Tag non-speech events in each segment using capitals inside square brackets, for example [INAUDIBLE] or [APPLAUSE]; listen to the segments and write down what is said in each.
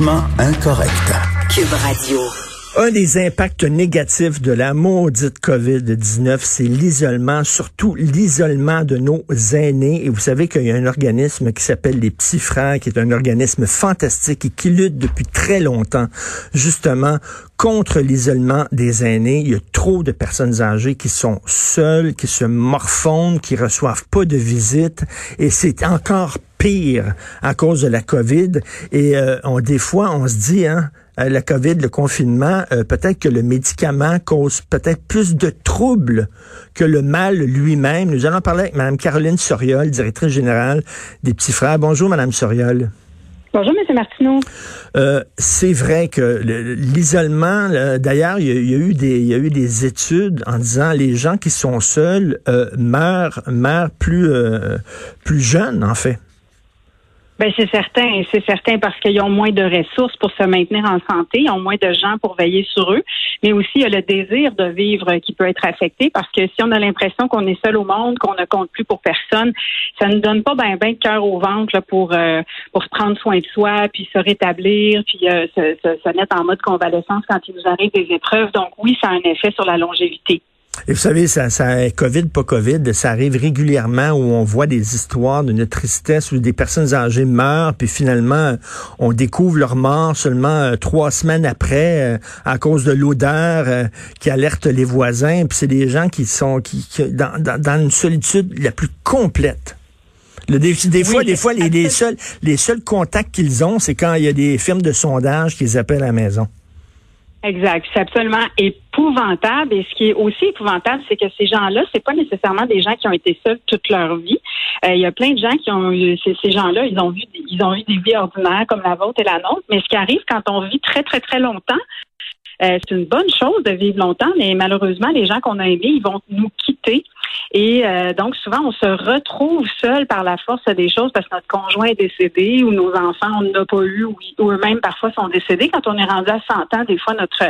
Politiquement incorrect. Un des impacts négatifs de la maudite COVID-19, c'est l'isolement, surtout l'isolement de nos aînés. Et vous savez qu'il y a un organisme qui s'appelle les Petits Frères, qui est un organisme fantastique et qui lutte depuis très longtemps, justement, contre l'isolement des aînés. Il y a trop de personnes âgées qui sont seules, qui se morfondent, qui reçoivent pas de visites. Et c'est encore pire à cause de la COVID. Et euh, on, des fois, on se dit, hein, la COVID, le confinement, euh, peut-être que le médicament cause peut-être plus de troubles que le mal lui-même. Nous allons parler avec Mme Caroline Soriol, directrice générale des Petits Frères. Bonjour, Mme Soriol. Bonjour, M. Martineau. Euh, c'est vrai que l'isolement, d'ailleurs, il, y, a eu des, il y a eu des études en disant les gens qui sont seuls meurent, meurent plus, plus jeunes, en fait. Ben c'est certain, c'est certain parce qu'ils ont moins de ressources pour se maintenir en santé, ils ont moins de gens pour veiller sur eux, mais aussi il y a le désir de vivre qui peut être affecté parce que si on a l'impression qu'on est seul au monde, qu'on ne compte plus pour personne, ça ne donne pas ben ben de cœur au ventre là, pour euh, pour prendre soin de soi, puis se rétablir, puis euh, se, se, se mettre en mode convalescence quand il nous arrive des épreuves. Donc oui, ça a un effet sur la longévité. Et vous savez, ça, ça, COVID, pas COVID, ça arrive régulièrement où on voit des histoires de notre tristesse où des personnes âgées meurent, puis finalement, on découvre leur mort seulement euh, trois semaines après euh, à cause de l'odeur euh, qui alerte les voisins. Puis c'est des gens qui sont qui, dans, dans, une solitude la plus complète. Le, des, des fois, des fois, les, les, seuls, les seuls contacts qu'ils ont, c'est quand il y a des firmes de sondage qu'ils appellent à la maison. Exact. C'est absolument épouvantable. Et ce qui est aussi épouvantable, c'est que ces gens-là, c'est pas nécessairement des gens qui ont été seuls toute leur vie. Euh, il y a plein de gens qui ont eu ces, ces gens-là, ils ont vu ils ont eu des vies ordinaires comme la vôtre et la nôtre. Mais ce qui arrive quand on vit très, très, très longtemps, euh, c'est une bonne chose de vivre longtemps, mais malheureusement, les gens qu'on a aimés, ils vont nous quitter. Et euh, donc, souvent, on se retrouve seul par la force des choses parce que notre conjoint est décédé ou nos enfants, on n'a pas eu ou, eux-mêmes parfois sont décédés. Quand on est rendu à 100 ans, des fois, notre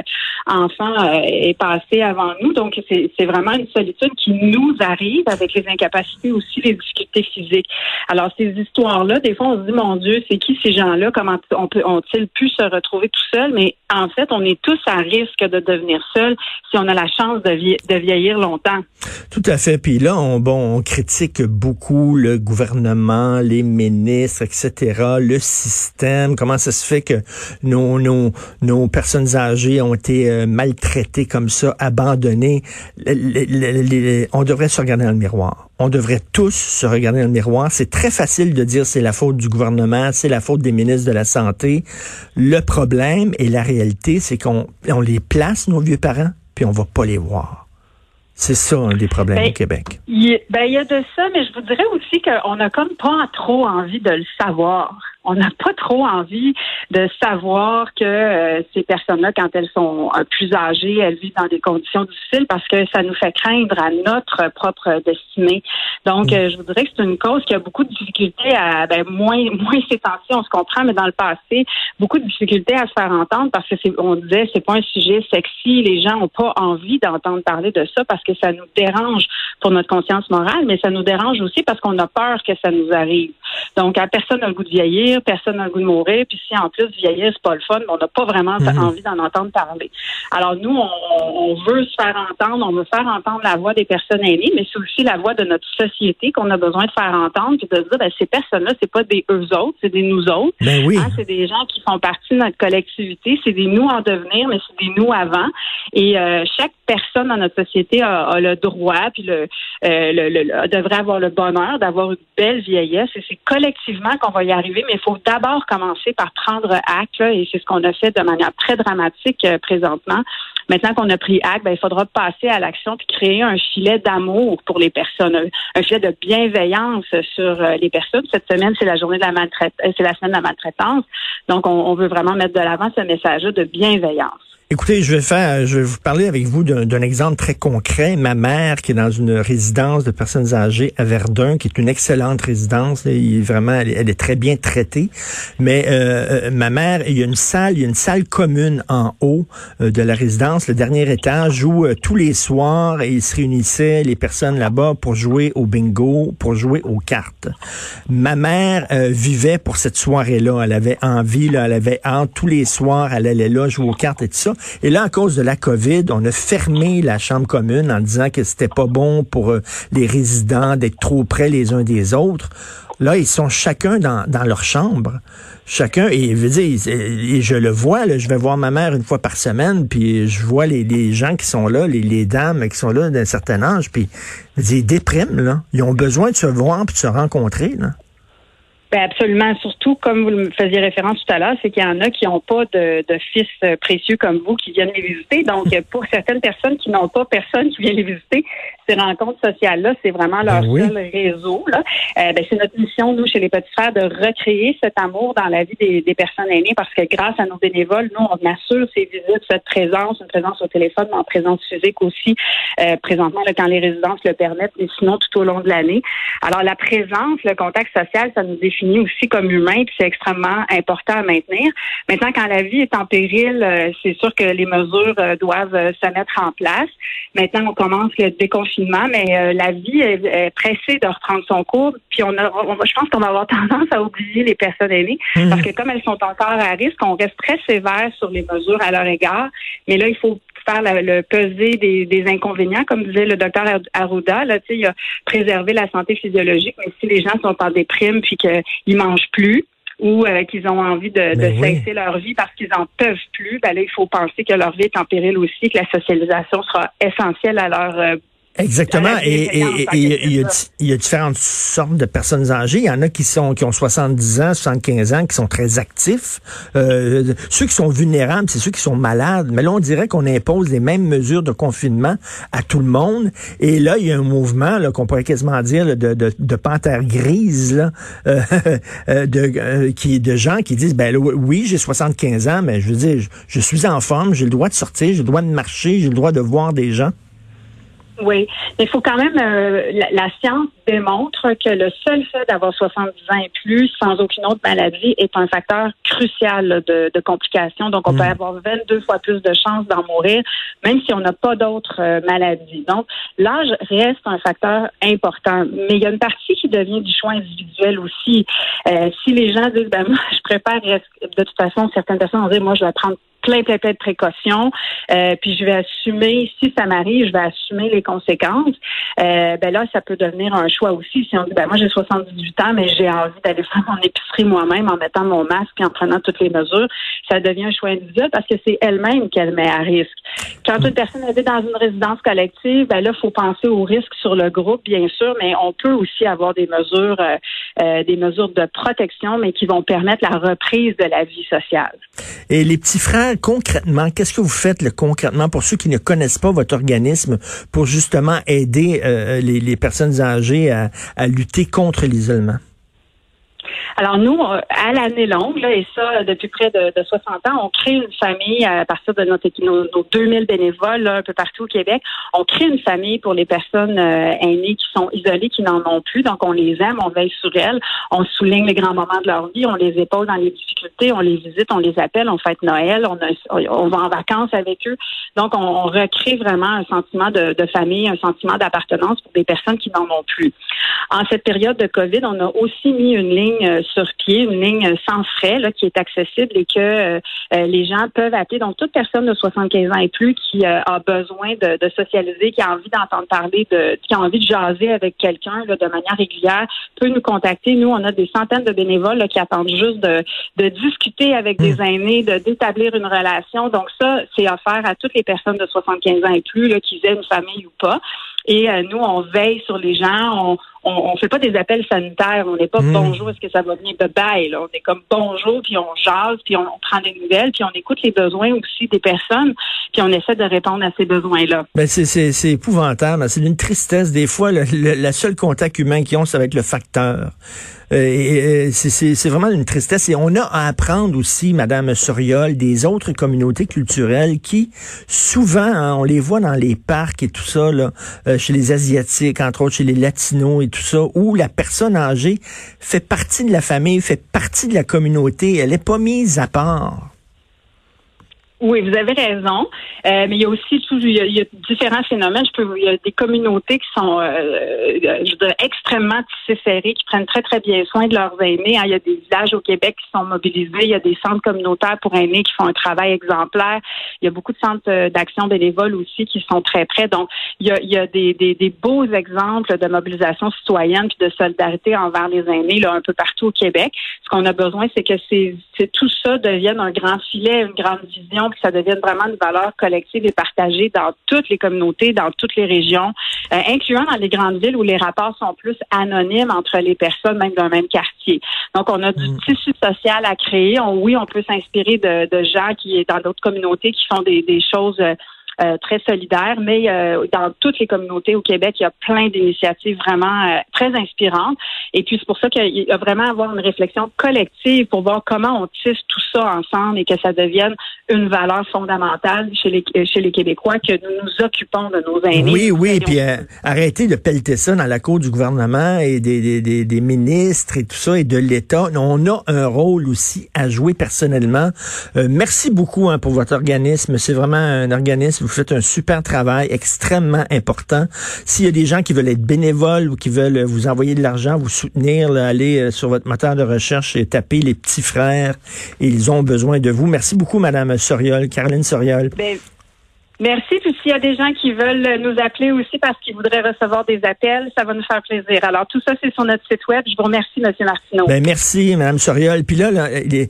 enfant euh, est passé avant nous. Donc, c'est vraiment une solitude qui nous arrive avec les incapacités aussi, les difficultés physiques. Alors, ces histoires-là, des fois, on se dit, mon Dieu, c'est qui ces gens-là? Comment on peut, ont-ils pu se retrouver tout seuls? Mais en fait, on est tous à risque de devenir seul si on a la chance de, de vieillir longtemps. Tout à fait. Puis là, on, bon, on critique beaucoup le gouvernement, les ministres, etc., le système. Comment ça se fait que nos, nos, nos personnes âgées ont été euh, maltraitées comme ça, abandonnées? on devrait se regarder dans le miroir. On devrait tous se regarder dans le miroir. C'est très facile de dire c'est la faute du gouvernement, c'est la faute des ministres de la Santé. Le problème et la réalité, c'est qu'on on les place, nos vieux parents, puis on va pas les voir. C'est ça un des problèmes ben, au Québec. ben, il y a de ça, mais je vous dirais aussi qu'on a comme pas trop envie de le savoir on n'a pas trop envie de savoir que euh, ces personnes-là, quand elles sont euh, plus âgées, elles vivent dans des conditions difficiles parce que ça nous fait craindre à notre propre destinée. Donc, mm. euh, je vous dirais que c'est une cause qui a beaucoup de difficultés à, ben, moins, moins ces on se comprend, mais dans le passé, beaucoup de difficultés à se faire entendre parce que c'est, on disait, c'est pas un sujet sexy. Les gens ont pas envie d'entendre parler de ça parce que ça nous dérange pour notre conscience morale, mais ça nous dérange aussi parce qu'on a peur que ça nous arrive. Donc, à personne n'a le goût de vieillir, personne n'a le goût de mourir, puis si en plus vieillir, c'est pas le fun, on n'a pas vraiment mhm. envie d'en entendre parler. Alors, nous, on, veut se faire entendre, on veut faire entendre la voix des personnes aînées, mais c'est aussi la voix de notre société qu'on a besoin de faire entendre, puis de dire, ben, ces personnes-là, c'est pas des eux autres, c'est des nous autres. Ben oui. Hein, c'est des gens qui font partie de notre collectivité, c'est des nous en devenir, mais c'est des nous avant. Et euh, chaque personne dans notre société a, le droit, puis le, euh, devrait avoir le bonheur d'avoir une belle vieillesse. Et c'est collectivement qu'on va y arriver, mais il faut d'abord commencer par prendre acte, et c'est ce qu'on a fait de manière très dramatique euh, présentement, Maintenant qu'on a pris acte, ben, il faudra passer à l'action puis créer un filet d'amour pour les personnes, un filet de bienveillance sur euh, les personnes. Cette semaine, c'est la journée de la maltraitance, c'est la semaine de la maltraitance. Donc, on, on veut vraiment mettre de l'avant ce message de bienveillance. Écoutez, je vais faire, je vais vous parler avec vous d'un exemple très concret. Ma mère, qui est dans une résidence de personnes âgées à Verdun, qui est une excellente résidence, il vraiment, elle, est très bien traitée. Mais euh, euh, ma mère, il y a une salle, il y a une salle commune en haut euh, de la résidence, le dernier étage, où tous les soirs, ils se réunissaient les personnes là-bas pour jouer au bingo, pour jouer aux cartes. Ma mère vivait pour cette soirée-là. Elle avait envie, là, elle avait hâte. Tous les soirs, elle allait là jouer aux cartes et tout ça. Et là, à cause de la COVID, on a fermé la chambre commune en disant que c'était pas bon pour euh, les résidents d'être trop près les uns des autres. Là, ils sont chacun dans, dans leur chambre. Chacun, et, je le vois, là, je vais voir ma mère une fois par semaine, puis je vois les, gens qui sont là, les, les dames qui sont là d'un certain âge, puis ils dépriment, là. Ils ont besoin de se voir puis de se rencontrer. Ben absolument. Surtout, comme vous le faisiez référence tout à l'heure, c'est qu'il y en a qui n'ont pas de, de, fils euh, précieux comme vous qui viennent les visiter. Donc, [LAUGHS] pour certaines personnes qui n'ont pas personne qui vient les visiter, ces rencontres sociales-là, c'est vraiment leur ben seul réseau. Là. Euh, ben, c'est notre mission, nous, chez les Petits Frères, de recréer cet amour dans la vie des, des, personnes aînées parce que grâce à nos bénévoles, nous, on assure ces visites, cette présence, une présence au téléphone, mais en présence physique aussi, euh, présentement, là, quand les résidences le permettent, et sinon tout au long de l'année. Alors, la présence, le contact social, ça nous définit aussi comme humain, puis c'est extrêmement important à maintenir. Maintenant, quand la vie est en péril, euh, c'est sûr que les mesures euh, doivent euh, se mettre en place. Maintenant, on commence le déconfinement, mais la vie est, pressée de reprendre son cours. Puis on a, je pense qu'on va avoir [LAUGHS] tendance à oublier les personnes aînées mmh. parce que comme elles sont encore à risque, on reste très sévère sur les mesures à leur égard. Mais là, il faut faire le peser des, inconvénients, comme disait le docteur Arruda. Là, il a préservé la santé physiologique, mais si les gens sont en déprime puis qu'ils mangent plus, ou euh, qu'ils ont envie de, ben cesser leur vie parce qu'ils en peuvent plus, ben là, il faut penser que leur vie est en péril aussi, que la socialisation sera essentielle à leur euh, Exactement. Et, il y, a différentes sortes de personnes âgées. Il y en a qui sont qui ont 70 ans, 75 ans, qui sont très actifs. Euh, ceux qui sont vulnérables, c'est ceux qui sont malades. Mais là, on dirait qu'on impose les mêmes mesures de confinement à tout le monde. Et là, il y a un mouvement qu'on pourrait quasiment dire de, de, de panthère grise, là, euh, [LAUGHS] euh, de, qui, de gens qui disent, ben oui, j'ai 75 ans, mais je veux dire, je, je suis en forme, j'ai le droit de sortir, j'ai le droit de marcher, j'ai le droit de voir des gens. Oui, mais il faut quand même, euh, la, science démontre que le seul fait d'avoir 70 ans et plus sans aucune autre maladie est un facteur crucial de, de complications. Donc, on peut hmm. avoir 22 fois plus de chances d'en mourir, même si on n'a pas d'autres euh, maladies. Donc, l'âge reste un facteur important, mais il y a une partie qui devient du choix individuel aussi. Euh, si les gens disent, ben moi, je préfère, de toute façon, certaines personnes vont dire, moi, je vais prendre plein, plein, plein de précautions. Euh, puis je vais assumer, si ça m'arrive, je vais assumer les conséquences. Euh, ben là, ça peut devenir un choix aussi. Si on dit, ben moi j'ai 78 ans, mais j'ai envie d'aller [LAUGHS] faire mon épicerie moi-même en mettant mon masque et en prenant toutes les mesures, ça devient un choix individuel parce que c'est elle-même qu'elle met à risque. Quand une personne habite dans une résidence collective, ben là, il faut penser au risque sur le groupe, bien sûr, mais on peut aussi avoir des mesures, euh, euh, des mesures de protection, mais qui vont permettre la reprise de la vie sociale. Et les petits frères concrètement, qu'est-ce que vous faites concrètement pour ceux qui ne connaissent pas votre organisme pour justement aider euh, les, personnes âgées à lutter contre l'isolement? Alors nous, euh, à l'année longue, là, et ça depuis près de, de, 60 ans, on crée une famille à partir de notre, nos, nos 2000 bénévoles un peu partout au Québec. On crée une famille pour les personnes euh, aînées qui sont isolées, qui n'en ont plus. Donc on les aime, on veille sur elles, on souligne les grands moments de leur vie, on les épaule dans les difficultés, on les visite, on les appelle, on fête Noël, on, on va en vacances avec eux. Donc on, on recrée vraiment un sentiment de, de famille, un sentiment d'appartenance pour des personnes qui n'en ont plus. En cette période de COVID, on a aussi mis une ligne euh, sur pied, une ligne sans frais là, qui est accessible et que euh, euh, les gens peuvent appeler. Donc, toute personne de 75 ans et plus qui a besoin de, de, socialiser, qui a envie d'entendre parler, de, qui a envie de jaser avec quelqu'un de manière régulière, peut nous contacter. Nous, on a des centaines de bénévoles qui attendent juste de, de discuter avec des hmm. aînés, de d'établir une relation. Donc, ça, c'est offert à toutes les personnes de 75 ans et plus, qu'ils aient une famille ou pas. Et nous, on veille sur les gens, on, on, on fait pas des appels sanitaires. On n'est pas Mm. bonjour, est-ce que ça va venir? Bye bye. Là. On est comme bonjour, puis on jase, puis on, on prend des nouvelles, puis on écoute les besoins aussi des personnes, puis on essaie de répondre à ces besoins-là. Ben c'est, c'est, c'est épouvantable. C'est d'une tristesse. Des fois, le, le, la seule contact humain qu'ils ont, ça va être le facteur. Euh, c'est, c'est, c'est vraiment une tristesse. Et on a à apprendre aussi, Madame Soriol, des autres communautés culturelles qui, souvent, hein, on les voit dans les parcs et tout ça, là, euh, chez les Asiatiques, entre autres chez les Latinos et tout ça, où la personne âgée fait partie de la famille, fait partie de la communauté. Elle est pas mise à part. Oui, vous avez raison. Euh, mais il y a aussi il y a, il y a différents phénomènes. Je peux, il y a des communautés qui sont, euh, euh, je extrêmement tissées serrées, qui prennent très très bien soin de leurs aînés. hein. Il y a des villages au Québec qui sont mobilisés. Il y a des centres communautaires pour aînés qui font un travail exemplaire. Il y a beaucoup de centres euh, d'action bénévole aussi qui sont très près. Donc, il y a, il y a des, des, des beaux exemples de mobilisation citoyenne puis de solidarité envers les aînés là, un peu partout au Québec. Ce qu'on a besoin, c'est que c'est tout ça devienne un grand filet, une grande vision, que ça devienne vraiment une valeur collective et partagée dans toutes les communautés, dans toutes les régions, euh, incluant dans les grandes villes où les rapports sont plus anonymes entre les personnes, même d'un même quartier. Donc, on a du tissu social à créer. On- oui, on peut s'inspirer de, de gens qui, dans d'autres communautés, qui font des, des choses euh, euh, très solidaires, mais euh, dans toutes les communautés au Québec, il y a plein d'initiatives vraiment euh, très inspirantes. Et puis, c'est pour ça qu'il y a vraiment à avoir une réflexion collective pour voir comment on tisse tout ça ensemble et que ça devienne une valeur fondamentale chez les, euh, chez les Québécois, que nous nous occupons de nos aînés. Oui, oui, aidons. puis euh, arrêtez de pelleter ça dans la cour du gouvernement et des, des, des, des ministres et tout ça et de l'État. On a un rôle aussi à jouer personnellement. Euh, merci beaucoup hein, pour votre organisme. C'est vraiment un organisme. Vous faites un super travail, extrêmement important. S'il y a des gens qui veulent être bénévoles ou qui veulent euh, vous envoyer de l'argent, vous soutenir, là, allez euh, sur votre moteur de recherche et taper les petits frères. Ils ont besoin de vous. Merci beaucoup, Madame Soriol, Caroline Soriol. Ben, merci. Puis s'il y a des gens qui veulent nous appeler aussi parce qu'ils voudraient recevoir des appels, ça va nous faire plaisir. Alors tout ça, c'est sur notre site web. Je vous remercie, Monsieur Martineau. Ben merci, Madame Soriol. Puis là, là, les-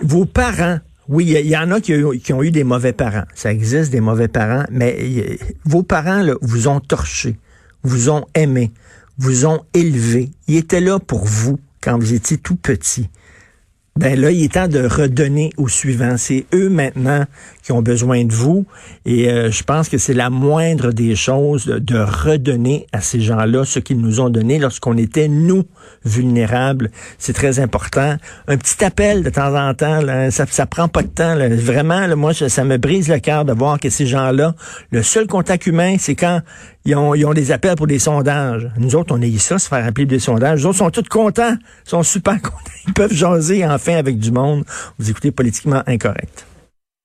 vos parents, oui, il y, en a qui, ont- eu des mauvais parents. Ça existe des mauvais parents, mais euh, vos parents vous ont torché, vous ont aimé, vous ont élevé. Ils étaient là pour vous quand vous étiez tout petit. Ben là, il est temps de redonner aux suivants. C'est eux maintenant qui ont besoin de vous. Et euh, je pense que c'est la moindre des choses de, de redonner à ces gens-là ce qu'ils nous ont donné lorsqu'on était, nous, vulnérables. C'est très important. Un petit appel de temps en temps, là, ça, ça prend pas de temps. là. Vraiment, là, moi, ça, me brise le cœur de voir que ces gens-là, le seul contact humain, c'est quand ils ont, ils ont des appels pour des sondages. Nous autres, on est ça, se faire appeler pour des sondages. Les autres sont tous contents, sont super [LAUGHS] contents. Ils peuvent jaser enfin avec du monde. Vous écoutez Politiquement Incorrect.